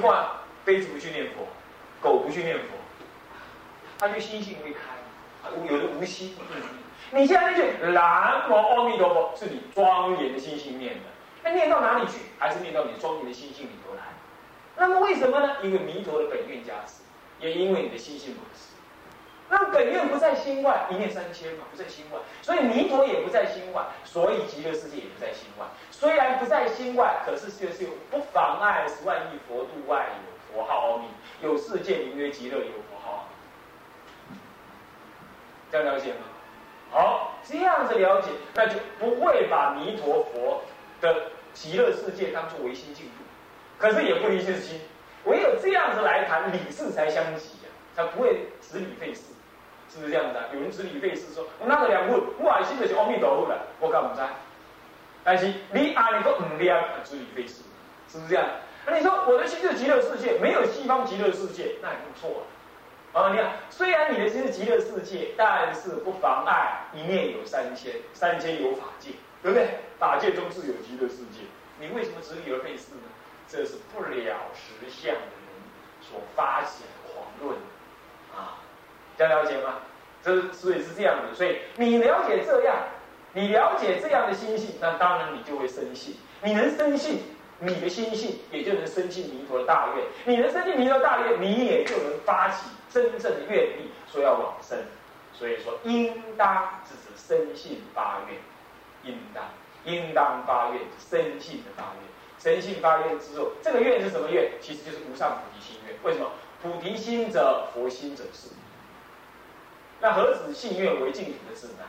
话，杯子不去念佛，狗不去念佛，它就心性未开，有的无心。你现在那句南无阿弥陀佛，是你庄严的心性念的，那念到哪里去？还是念到你庄严的心性里头来？那么为什么呢？因为弥陀的本愿加持，也因为你的心性本实。那本愿不在心外，一念三千嘛，不在心外，所以弥陀也不在心外，所以极乐世界也不在心外。虽然不在心外，可是却是有不妨碍十万亿佛度外有佛号阿弥，有世界名曰极乐有佛号，这样了解吗？好，这样子了解，那就不会把弥陀佛的极乐世界当作唯心净土，可是也不离是心。唯有这样子来谈理事才相及呀，才不会执理费事，是不是这样子啊？有人执理费事说，我那个两问，我爱心就是阿弥陀佛了，我干唔知？但是你阿弥陀唔了，执理费事，是不是这样？那你说我的心是极乐世界，没有西方极乐世界，那也不错。啊，啊你看，虽然你的心是极乐世界，但是不妨碍一念有三千，三千有法界，对不对？法界中是有极乐世界，你为什么执理而废事呢？这是不了实相的人所发起的狂论啊，大家了解吗？这所以是这样的，所以你了解这样，你了解这样的心性，那当然你就会生信，你能生信。你的心性也就能生进弥陀的大愿，你能生进弥陀大愿，你也就能发起真正的愿力，说要往生。所以说，应当是指生信发愿，应当应当发愿，生信的发愿。生信发愿之后，这个愿是什么愿？其实就是无上菩提心愿。为什么？菩提心者，佛心者是。那何止信愿为净土的指南？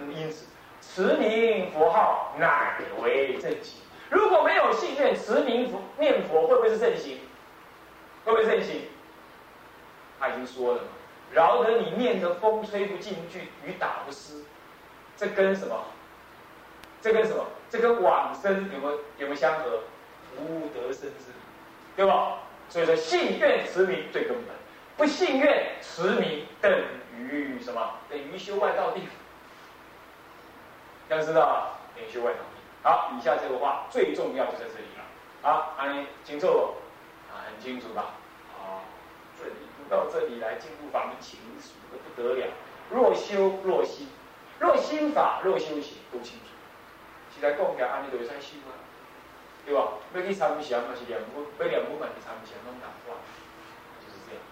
嗯，因此，持名佛号乃为正行。如果没有信愿持名佛念佛，会不会是正行？会不会正行？他已经说了嘛，饶得你念得风吹不进去，雨打不湿。这跟什么？这跟什么？这跟往生有没有有没有相合？无得生之理，对吧？所以说信愿持名最根本，不信愿持名等于什么？等于修外道地。要知道啊，等于修外道。好，以下这个话最重要就在这里了。好，阿你清楚啊，很清楚吧？啊，这里到这里来，进入法门情熟的不得了。若修若心，若心法若修行，都清楚。现在讲起来，安尼就会使修啊，对吧？要去参禅嘛是两部，要两分嘛是参禅，拢难话，就是这样。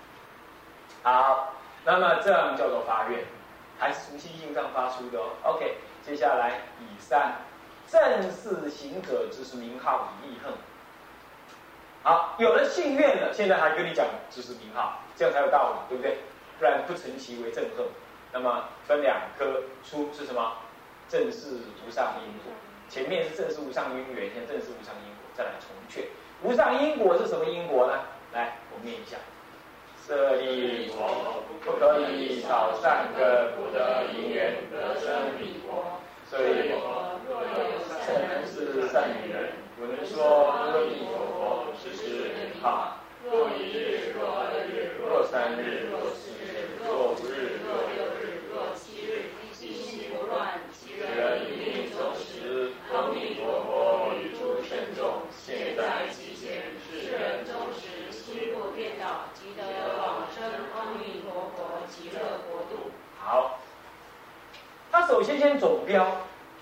好，那么这样叫做发愿，还是从心性上发出的哦。OK，接下来以上。正是行者之是名号以立恨。好，有了信愿了，现在还跟你讲只是名号，这样才有道理，对不对？不然不成其为正恨。那么分两科，出是什么？正是无上因果。前面是正是无上因缘，现在正是无上因果，再来重劝。无上因果是什么因果呢？来，我念一下：舍利弗，不可以少善根，不得因缘得生彼国。所以。诚是善人，闻说阿弥陀佛，时时念号。若一日，若二日，若三日，若四日，若五日，若六日，若七日，心心不乱，其人一命终时，阿弥陀佛与诸圣众现在其前，世人终时心不颠倒，即得往生阿弥陀佛极乐国度。好，他首先先总标。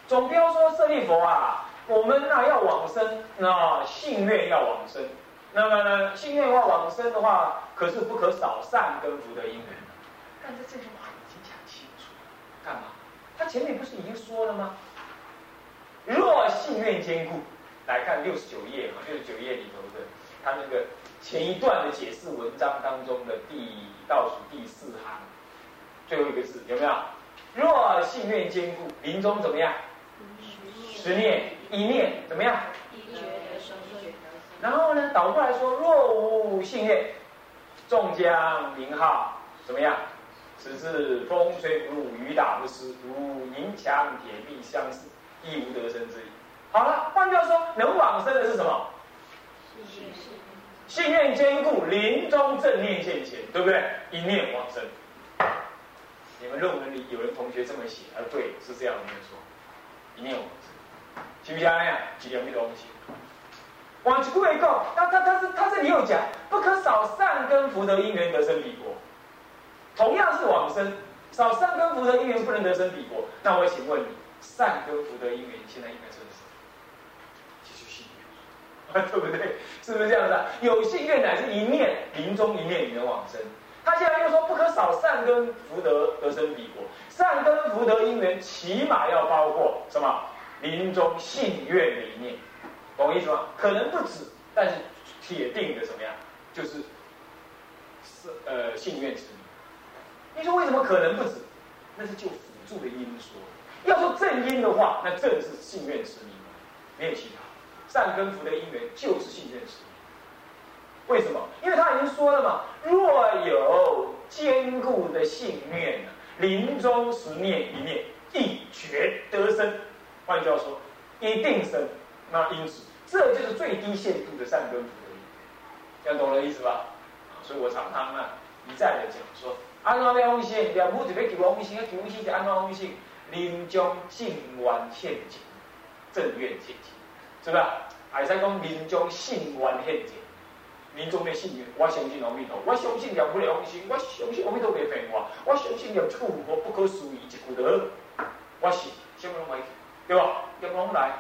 总标说：“舍利佛啊，我们呢要往生，那信愿要往生。那么呢，信愿要往生的话，可是不可少善根福德因缘。但是这句话已经讲清楚了，干嘛？他前面不是已经说了吗？若信愿坚固，来看六十九页嘛，六十九页里头的他那个前一段的解释文章当中的第倒数第四行最后一个字有没有？若信愿坚固，临终怎么样？”十念一念怎么样？然后呢，倒过来说，若无信愿，众将名号怎么样？此次风吹不入，雨打不湿，如银墙铁壁相似，亦无得生之意。好了，换句话说，能往生的是什么？信愿坚固，临终正念现前，对不对？一念往生。你们论文里有人同学这么写，啊，对，是这样没有错，一念往生。是不是啊？样？几两米东西？往句话讲，他他他是他这里又讲，不可少善根福德因缘得生彼国。同样是往生，少善根福德因缘不能得生彼国。那我请问你，善根福德因缘现在应该是什么？继续信愿，对不对？是不是这样子？有信愿乃是一念临终一念你能往生。他现在又说不可少善根福德得生彼国。善根福德因缘起码要包括什么？临终信愿理念，懂我意思吗？可能不止，但是铁定的怎么样？就是是呃信愿之名。你说为什么可能不止？那是就辅助的因说。要说正因的话，那正是信愿之名，没有其他。善根福德因缘就是信愿之名。为什么？因为他已经说了嘛，若有坚固的信念呢，临终时念一念，一决得生。换句话说，一定生。那因此，这就是最低限度的善根福德。这样懂了意思吧？所以我常常啊一再的讲说，安怎要往生？念佛就要求往生，求往生就安怎往生？临终静愿现前，正愿现前，是不是？还是讲临终信愿现前？临终的信愿，我相信阿弥陀，我相信念佛的往生，我相信阿弥陀袂骗我，我相信念处佛不可思议一句得，我信，什么拢会。对吧？要拢来，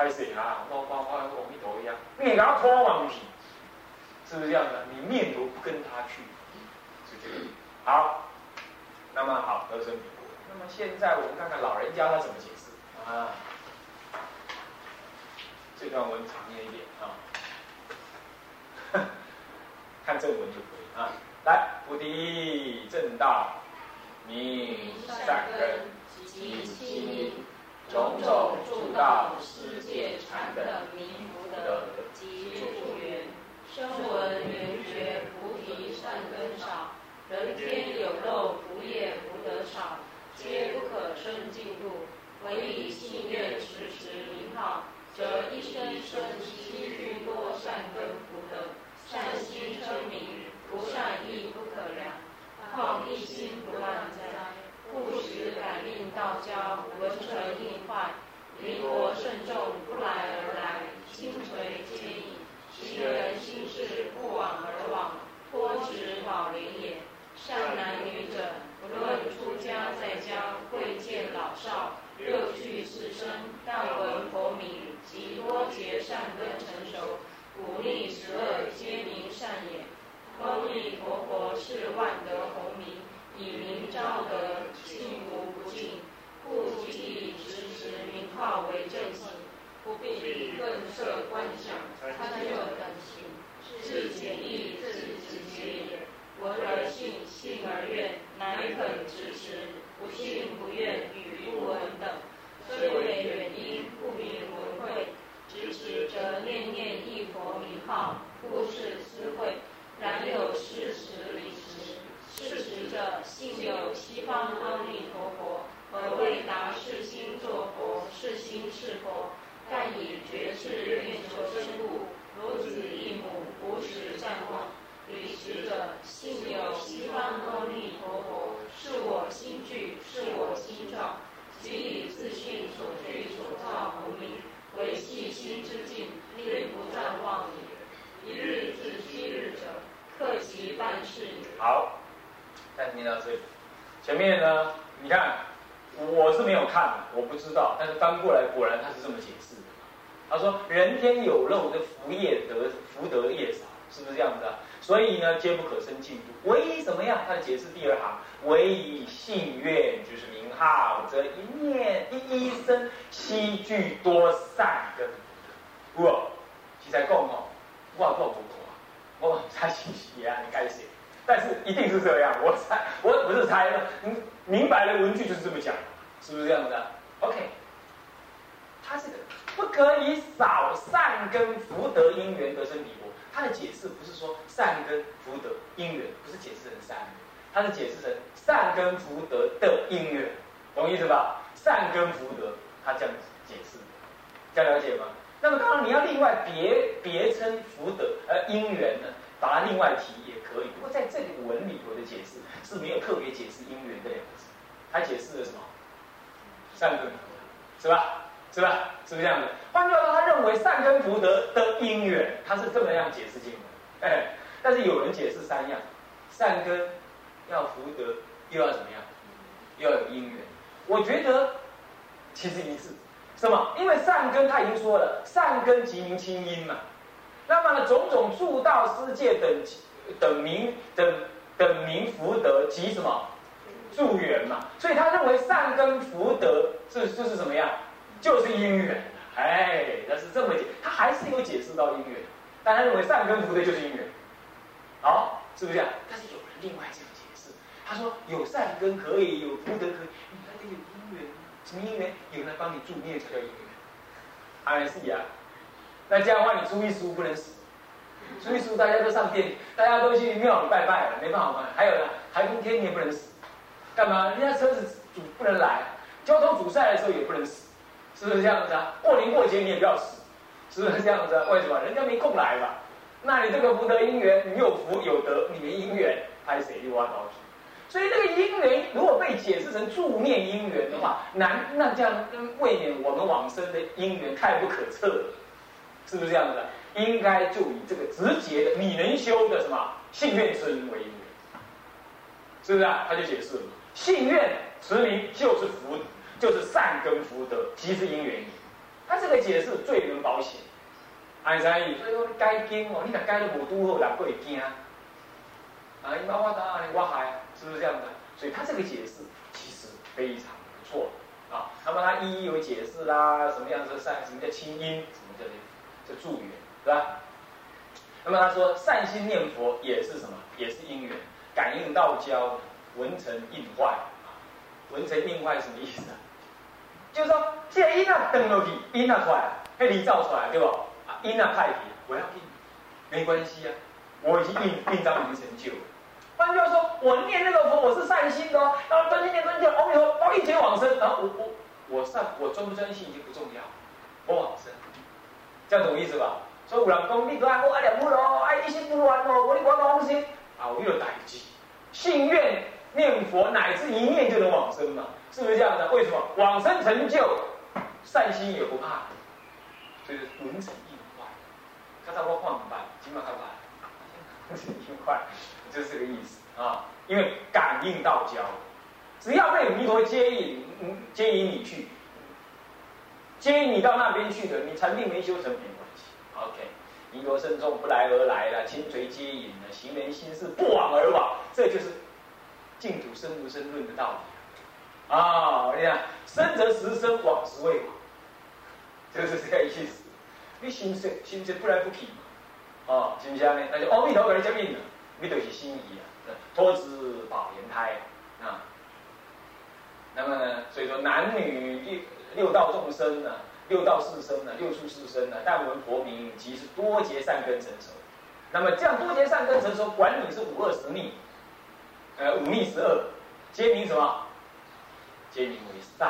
拍死啊！我我我阿弥陀一样，你给他拖往去，是不是这样的？你面都不跟他去，是这个。好，那么好，得生彼国。那么现在我们看看老人家他怎么解释啊？这段文长念一点啊，看正文就可以啊。来，菩提正道，明善根，积清。种种助道世界禅等名福德及助缘，声闻缘觉菩提善根少，人天有漏福业福德少，皆不可生净土。唯以信愿持持名号，则一生生悉具多善根福德，善心称名，不善亦不可量，况一心不乱哉？不时感应道交，文成应坏，灵活慎重，不来而来，心垂皆矣。行人心事，不往而往，托植宝莲也。善男女者，不论出家在家，贵贱老少，六趣四生，但闻佛名，即多结善根成熟，鼓励十恶皆名善也。阿弥陀佛是万德洪名。以名昭德，信无不尽，故集体持持名号为正行，不必更设观想，参就等行，是简易自直接也。闻而信，信而愿，乃肯执持；不信不愿，与不闻等，虽为远因，不明文会。执持则念念一佛名号，故是思会。然有事实离时。是实者，信有西方阿弥陀佛，而为达世心作佛，是心是佛，但以觉智愿求生故，如子一母，无时暂忘。彼时者，信有西方阿弥陀佛，是我心具，是我心照，即以自信所具所造无名，为细心之境，令不暂忘也。一日至七日者，克其办事也。好。看念到这里，前面呢？你看，我是没有看，我不知道。但是翻过来，果然他是这么解释的。他说：“人天有漏的福业得福德业少，是不是这样子啊？所以呢，皆不可生净土。唯一怎么样？他的解释第二行：唯以信愿，就是名号，则一念一一生，悉具多善根福德。我，其在讲哦，我讲不错啊，我他信息啊，你该写。但是一定是这样，我猜，我不是猜的，嗯，明白了文句就是这么讲，是不是这样的？OK，他这个不可以少善根福德因缘得生彼国，他的解释不是说善根福德因缘，不是解释成善，他是解释成善根福德的因缘，懂意思吧？善根福德，他这样解释，这样了解吗？那么当然你要另外别别称福德呃因缘呢？答另外提也可以，不过在这个文里头的解释是没有特别解释因缘这两个字，它解释了什么？善根，是吧？是吧？是不是这样子？换句话说，他认为善根福德的因缘，他是这么样解释经文。哎，但是有人解释三样：善根要福德，又要怎么样？又要有因缘。我觉得其实一致。什么？因为善根他已经说了，善根即名清音嘛。那么呢，种种助道世界等等名等等名福德及什么助缘嘛。所以他认为善根福德是就是什么样？就是因缘。哎，那是这么解，他还是有解释到因缘，但他认为善根福德就是因缘。好，是不是这样？但是有人另外这样解释，他说有善根可以，有福德可以，你还得有因缘。什么因缘？有人帮你助念才叫因缘。还是呀？那这样的话，你初一十五不能死。初一十五大家都上殿，大家都去庙里拜拜了，没办法嘛。还有呢，台风天你也不能死，干嘛？人家车子阻不能来，交通阻塞的时候也不能死。是不是这样子啊？过年过节你也不要死，是不是这样子啊？为什么？人家没空来嘛。那你这个福德因缘，你有福有德，你没因缘，拍谁又挖刀子？所以这个因缘如果被解释成助念因缘的话，难那这样未免我们往生的因缘太不可测了，是不是这样子的？应该就以这个直接的你能修的什么信愿持名为因，是不是啊？他就解释了，信愿持名就是福。就是善根福德，即是因缘他这个解释最能保险。安在意？所以说你改经哦，你若改都无拄好，人会惊。啊，你把我当我害，是不是这样子？所以他这个解释其实非常不错啊。那么他一一有解释啦，什么样子善？什么叫清音？什么叫叫助缘？是吧？那么他说善心念佛也是什么？也是因缘，感应道交，文成印坏。文成印坏什么意思啊？就是说，现在因啊登落去，因啊出来，被你造出来，对不？啊，因啊太平，我要印，没关系啊，我已经印印章已经成就了。换句话说，我念那个佛，我是善心的哦，然后专心念专心念，阿弥陀佛，到一劫往生，然后我我我善，我专不专心已经不重要，我往生，这样懂意思吧？所以有人讲，你都爱我爱念佛咯，爱一心不乱哦，我你我往生，啊，我有代志，信愿念佛，乃至一念就能往生嘛。是不是这样的？为什么往生成就，善心也不怕，所以文成印坏。看到我换办，起码看办，文成印坏，就是这个意思啊。因为感应道交，只要被弥陀接引，接引你去，接引你到那边去的，你禅定没修成没关系。OK，弥陀圣众不来而来了，轻垂接引了，行人心事不往而往，这就是净土生不生论的道理。啊，你看，生则时生，往时未往，就是这个意思。你心生心生不来不去嘛，哦，是不是呢？那就阿弥陀佛来接引了，你就是心仪啊，托之保莲胎啊。那么呢，所以说男女六六道众生呢，六道四生呢，六处四生呢，但闻佛名即是多劫善根成熟。那么这样多劫善根成熟，管你是五二十逆，呃，五逆十二，皆名什么？皆名为善，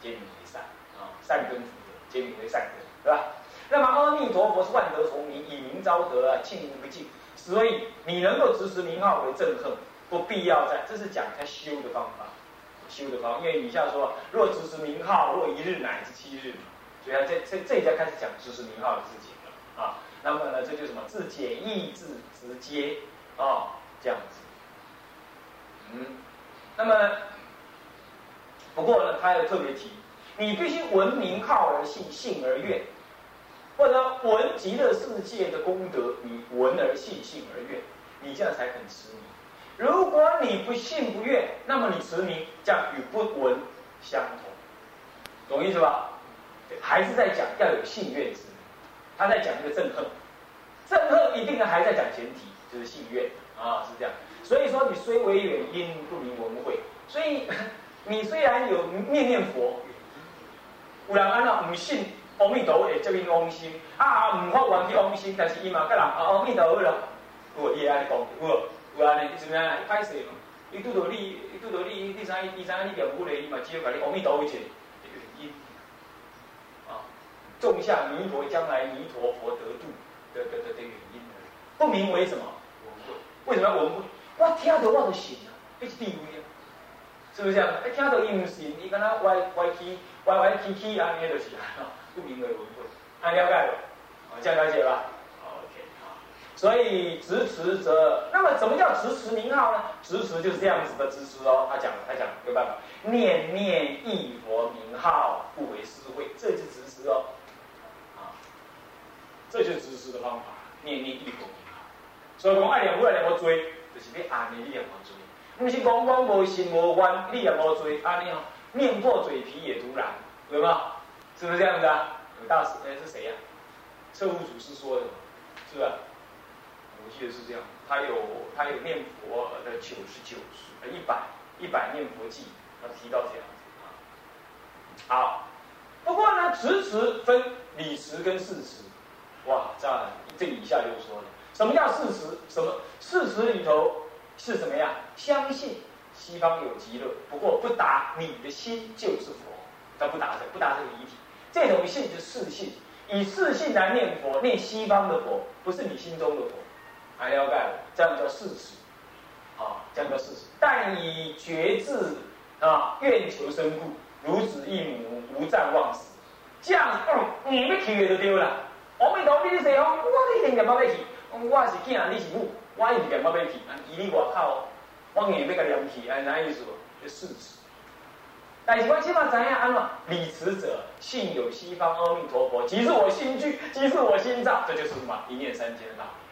皆名为善啊，善根福德，皆名为善根，对吧？那么阿弥陀佛是万德从名，以名招德啊，庆无不敬。所以你能够执持名号为正恨，不必要在，这是讲他修的方法，修的方法。因为以下说，若执持名号，若一日乃至七日，所以这这这一家开始讲执持名号的事情了啊。那么呢，这就什么？自简易志直接啊，这样子。嗯，那么。不过呢，他要特别提，你必须闻名号而信，信而愿，或者闻极乐世界的功德，你闻而信，信而愿，你这样才肯持名。如果你不信不愿，那么你持名将与不闻相同，懂意思吧？还是在讲要有信愿之名，他在讲一个正恨，正恨一定还在讲前提，就是信愿啊，是这样。所以说你虽为远因，不明文会，所以。你虽然有念念佛，有人安那唔信阿弥陀佛会接引往生，啊唔发愿去往生，但是伊嘛甲人啊阿弥陀佛咯，有伊安尼讲，有有安尼，是咩啊？歹势嘛，伊拄到你，你拄到你，你知你知影你念佛咧，伊嘛只有甲你阿弥陀佛一个原因，啊，种下弥陀将来弥陀佛得度的的的的原因不明为什么？为什么要文会？我听到我就信啊，这是地位啊。是不是这样？一听到伊唔信，伊敢若歪歪去歪歪曲曲啊，那都是啊，不明为文慧，啊，了解不？这样了解吧。所以执持者，那么怎么叫执持名号呢？执持就是这样子的执持哦。他讲，他讲有办法，念念一佛名号，不为私会，这就是执持哦。啊，这就是执持的方法，念念一佛名号。所以讲爱念佛爱念佛追，就是你安尼你念佛追，不是讲讲无心无愿，你也无追，安尼哦。面破嘴皮也突然，有没有？是不是这样子啊？有大师哎，是谁呀？测悟祖师说的，是吧？我记得是这样。他有他有念佛的九十九十呃一百一百念佛记，他提到这样子啊。好，不过呢，持持分理持跟事实。哇，这样这以下就说了，什么叫事实？什么事实里头是什么呀？相信。西方有极乐，不过不达你的心就是佛，他不达这不达这个疑体，这种信是世信，以世信来念佛，念西方的佛，不是你心中的佛，还了解了，这样叫事实，啊，这样叫事实。但以觉智啊，愿求生故，如子一母，无暂忘死，这样，嗯，你要去就丢了。阿弥陀佛，你说哦，我一定点要去，我是囝，你是母，我一定点要去，以你外口。我硬要甲念起，哎，哪意思？就事实。但是我起码知影安嘛？理持者信有西方阿弥陀佛，即是我心具，即是我心造，这就是什么？一念三千的道理，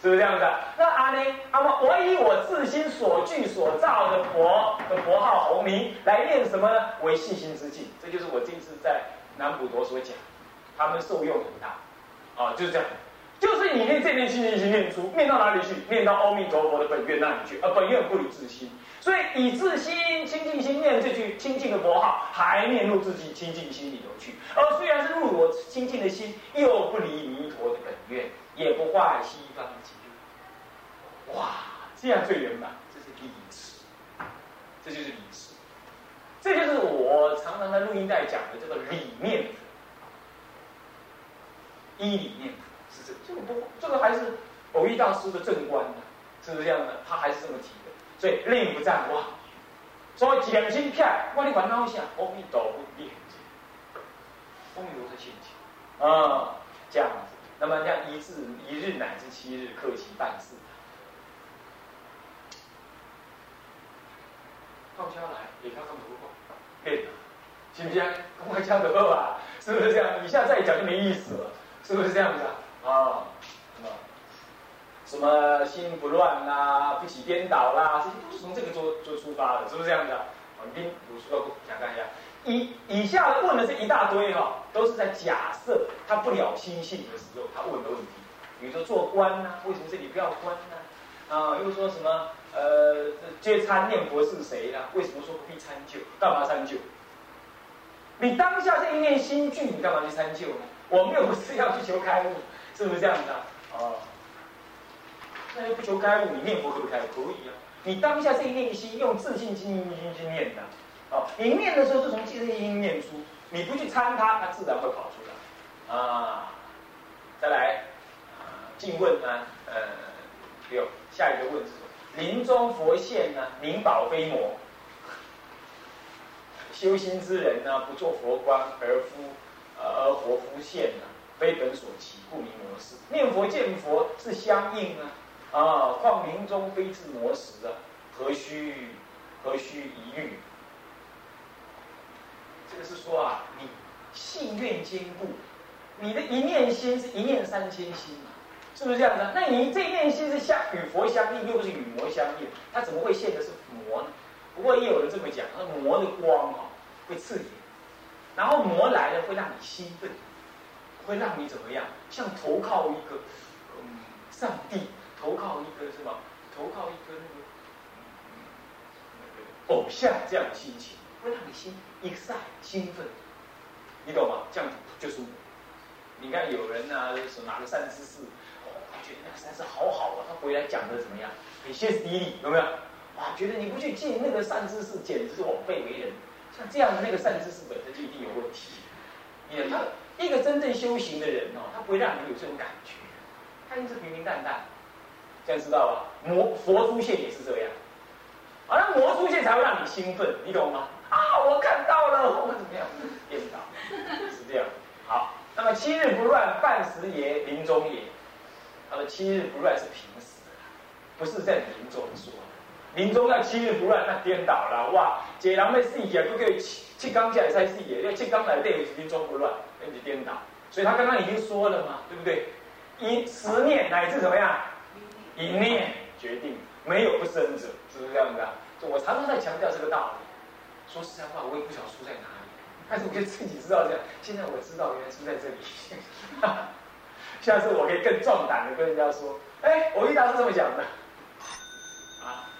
是不是这样子？那阿尼，那么？我以我自心所具所造的佛的佛号红名来念什么呢？为信心之境。这就是我这次在南普陀所讲，他们受用很大，啊，就是这样。就是你念这念心念心念出，念到哪里去？念到阿弥陀佛的本愿那里去。而本愿不离自心，所以以自心清净心念这句清净的佛号，还念入自己清净心里头去。而虽然是入我清净的心，又不离弥陀的本愿，也不坏西方的极乐。哇，这样最圆满，这是理持，这就是理持，这就是我常常在录音带讲的这个理念，一理念这个不，这个还是偶遇大师的正观呢，是不是这样的？他还是这么提的，所以令不占哇。所以减心片，我你烦恼一下，阿弥陀佛念经，阿弥陀佛现前啊，这样子。那么这样一至一日乃至七日，克其办事。到家来，给他看图画，对，行不行？快讲得好啊，是不是这样？以下再讲就没意思了，是不是这样子啊？啊，什么什么心不乱啦，不起颠倒啦，这些都是从这个做做出发的，是不是这样的？我们听鲁叔要讲看一下，以以下问的是一大堆哈，都是在假设他不了心性的时候，他问的问题。比如说做官呐，为什么这里不要官呢？啊，又说什么呃，接参念佛是谁啦？为什么说不必参就？干嘛参就？你当下这一念心具，你干嘛去参就呢？我们又不是要去求开悟。是不是这样子啊？哦，那又不求开悟，你念佛可不可以？可以啊！你当下这一念心，用自信心心去念的，哦，你念的时候是从自信心念出，你不去参它，它自然会跑出来。啊，再来，静问呢？呃，有下一个问是：临终佛现呢？灵宝非魔，修心之人呢，不做佛光而夫，而活夫现呢？非本所起，故名魔事。念佛见佛是相应啊，啊，况临终非自魔时啊，何须何须一遇？这个是说啊，你信愿坚固，你的一念心是一念三千心嘛，是不是这样子？那你这一念心是相与佛相应，又不是与魔相应，它怎么会现的是魔呢？不过也有人这么讲，那魔的光啊会刺眼，然后魔来了会让你兴奋。会让你怎么样？像投靠一个嗯上帝，投靠一个什么？投靠一个那个偶像这样的心情，会让你心一赛兴奋，你懂吗？这样就是，你看有人啊，是哪个善知识，哦，他觉得那个善知识好好啊，他回来讲的怎么样？很歇斯底里，有没有？哇，觉得你不去敬那个善知识，简直是枉费为人。像这样的那个善知识本身就一定有问题，也他。一个真正修行的人哦，他不会让你有这种感觉，他一定是平平淡淡，这样知道吧？魔佛出现也是这样，好像魔出现才会让你兴奋，你懂吗？啊，我看到了，我怎么样颠倒？是这样。好？那么七日不乱，半时也，临终也。他说七日不乱是平时，不是在临终说。临终要七日不乱，那颠倒了哇！解人的死也不可以七七刚起来才死也，因为七刚来对临终不乱，那就颠倒。所以他刚刚已经说了嘛，对不对？一十念乃至怎么样？一念决定，没有不生者，是不是这样子啊？我常常在强调这个道理。说实在话，我也不晓得输在哪里，但是我就自己知道这样。现在我知道原来输在这里。下次我可以更壮胆的跟人家说：“哎，我遇到是这么讲的。”啊，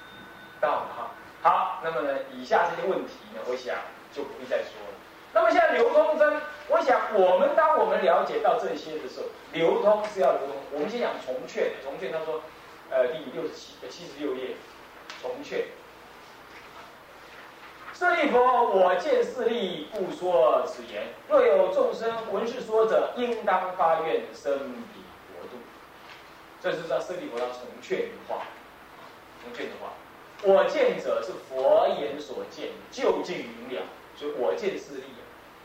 到了哈，好。那么呢，以下这些问题呢，我想就不会再说了。那么现在流通针，我想我们当我们了解到这些的时候，流通是要流通。我们先讲重劝，重劝他说，呃，第六十七、七十六页，重劝。舍利弗，我见势利，故说此言。若有众生闻是说者，应当发愿生彼国度。这是在舍利弗他重劝的话，重劝的话。我见者是佛言所见，究竟明了。所以我见是利益，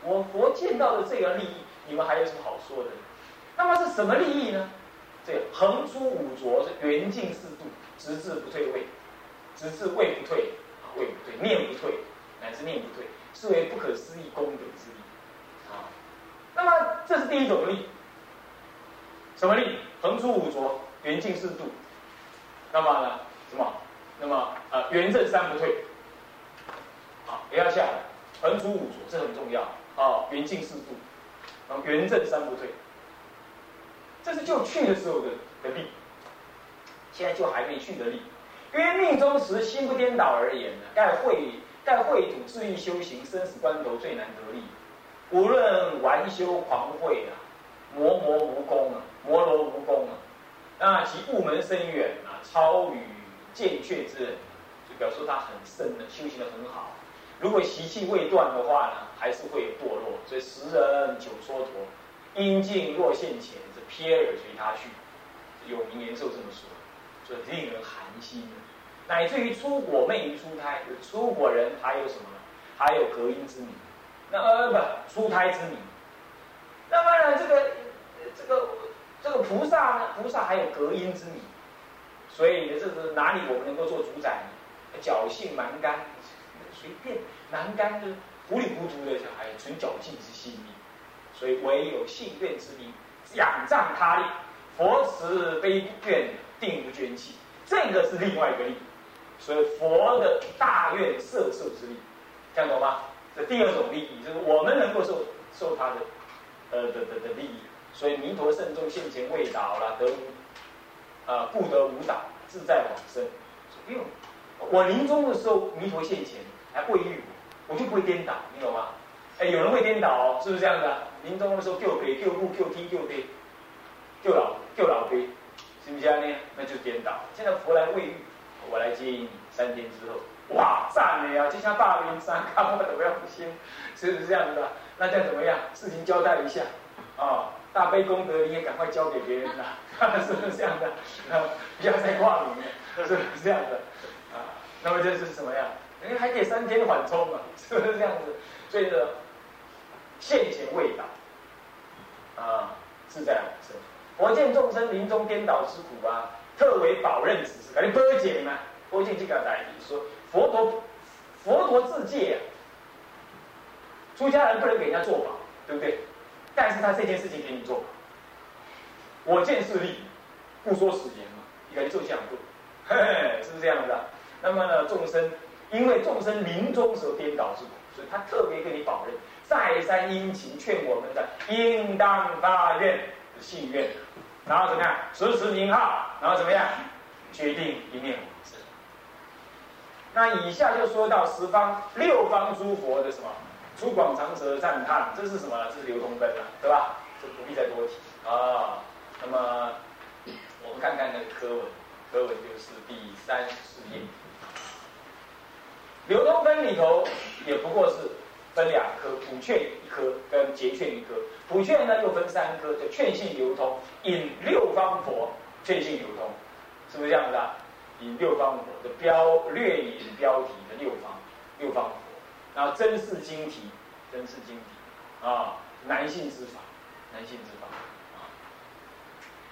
我佛见到的这个利益，你们还有什么好说的？那么是什么利益呢？这个横出五浊是圆净四度，直至不退位，直至位不退，位不退，念不退。乃至念不退，是为不可思议功德之力啊。那么这是第一种力，什么力？横出五浊，圆净四度。那么呢？什么？那么呃，圆正三不退。好，不要下来，横出五浊，这很重要啊。圆净四度，然后圆正三不退，这是就去的时候的的力。现在就还没去的力，因为命中时心不颠倒而言呢，盖会。在秽土自欲修行，生死关头最难得力。无论玩修狂慧啊，磨磨无功啊，磨罗无功啊，那其悟门深远啊，超于见确之人，就表示他很深的修行的很好。如果习气未断的话呢，还是会有堕落。所以十人九蹉跎，阴尽若现前，是瞥耳随他去。有名言寿这么说，所以令人寒心。乃至于出果昧于出胎，出果人还有什么呢？还有隔音之名，那呃不出胎之名。那么呢，这个这个这个菩萨呢，菩萨还有隔音之名。所以，这是哪里我们能够做主宰呢？侥幸蛮干，随便蛮干的糊里糊涂的小孩存侥幸之心力。所以唯有信愿之名，仰仗他力，佛慈悲愿定无捐弃，这个是另外一个力。所以佛的大愿摄受之力，这样懂吗？这第二种利益就是我们能够受受他的，呃的的的利益。所以弥陀圣众现前未倒了，得无啊不得无倒，自在往生。不用，我临终的时候弥陀现前来慰喻我，我就不会颠倒，你懂吗？哎，有人会颠倒，是不是这样的？临终的时候救北救父救天救地救老救老爹，是不是这样呢？那就颠倒。现在佛来慰喻。我来接应你，三天之后，哇，赞了呀！就像大云山，看我怎么样心，是不是这样子的？那这样怎么样？事情交代一下，啊，大悲功德你也赶快交给别人啦，是不是这样的？啊，不要再挂名了，是不是这样的？啊，那么这是什么样？人还可以三天缓冲嘛，是不是这样子？所以呢，现前未倒，啊，自在往生。佛见众生临终颠倒之苦啊。特为宝任此事，赶紧波解嘛，波解这个代理说佛陀，佛陀自戒啊，出家人不能给人家做法，对不对？但是他这件事情给你做，我见势利，不说时言嘛，你赶紧做这样做，嘿嘿，是不是这样的？那么呢，众生因为众生临终时候颠倒之苦，所以他特别跟你保证，再三殷勤劝我们的，应当发愿的信愿。然后怎么样？时时名号，然后怎么样？决定一念往生。那以下就说到十方六方诸佛的什么出广长舌赞叹，这是什么？这是流通分了，对吧？这不必再多提啊。那么我们看看那个科文，科文就是第三十四页。流通分里头也不过是分两科，补劝一科跟结劝一科。普劝呢又分三科，叫劝性流通，引六方佛劝性流通，是不是这样子啊？引六方佛的标略引标题的六方六方佛，然后真是经体，真是经体啊，男性之法，男性之法啊。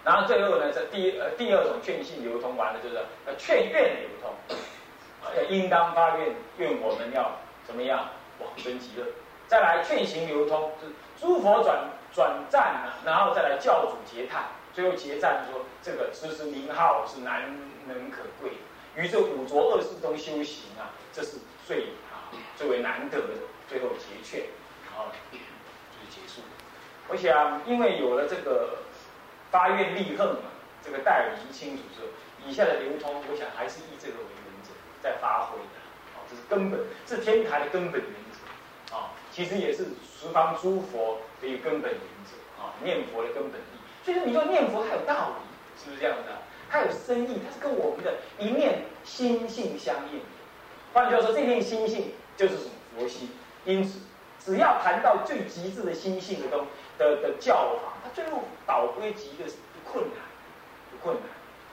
然后最后呢，这第呃第二种劝性流通完了，就是呃劝愿流通啊，要应当发愿，愿我们要怎么样往生极乐。再来劝行流通，就是诸佛转转赞啊，然后再来教主结叹，最后结赞说这个此时名号是难能可贵，于这五浊恶世中修行啊，这是最最为难得的。最后结劝，然后就是结束。我想，因为有了这个发愿立恨嘛，这个代理清楚之后，以下的流通，我想还是以这个为原则在发挥的。啊，这是根本，是天台的根本原则。啊，其实也是十方诸佛的一个根本原则。啊，念佛的根本意。所以说，你说念佛它有道理，是不是这样的？它有深意，它是跟我们的一念心性相应。换句话说，这念心性就是？佛心。因此，只要谈到最极致的心性的东的的教法，它最后导归极的不困难，困难。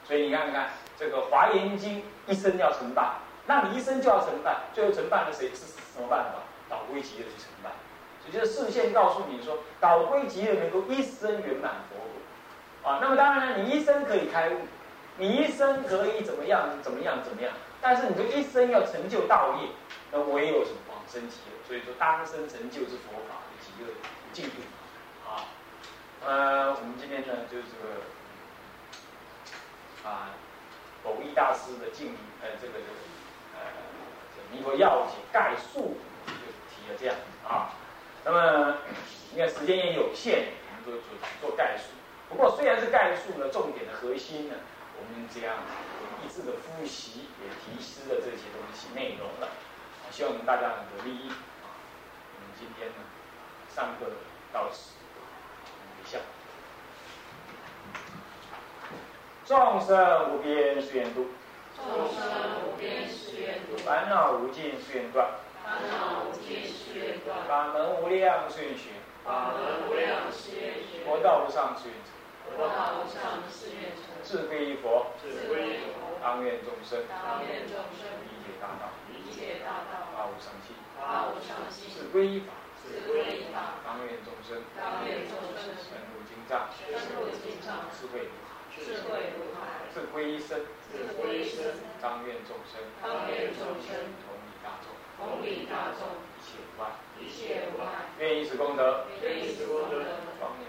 所以你看看这个《华严经》，一生要成办，那你一生就要成办，最后成办了谁是什么办法？导归极的去成办。所以就是视线告诉你说，导归极的能够一生圆满佛果。啊，那么当然了，你一生可以开悟，你一生可以怎么样怎么样怎么样，但是你这一生要成就道业，那唯有什么？往生极乐，所以说当生成就是佛法的极乐进步啊。呃，我们今天呢就是这个啊，宝义大师的敬呃这个这个呃《弥陀要解概述》就提了这样啊。那么因为时间也有限，我们就做做概述。不过虽然是概述呢，重点的核心呢，我们这样一致的复习也提示了这些东西内容了。希望大家能够利益啊！我们今天呢，上课到此为下。众生无边誓愿度，众生无边誓愿度；烦恼无尽誓愿断，烦恼无尽誓愿断；法门无量誓愿学，法门无量誓愿学；佛道无上誓愿成，佛道无上誓愿成；智归佛，智归佛；当愿众生，当愿众生，理解大道。一切大道，发无上心，发无上心，是皈依法，是皈依法，当愿众生，当愿众生，深入经藏，深入经藏，智慧如海，智慧如海，是皈依身，是皈依身，当愿众生，当愿众生，同理大众，同理大众，一切无碍，一切无碍，愿以此功德，愿以此功德，庄严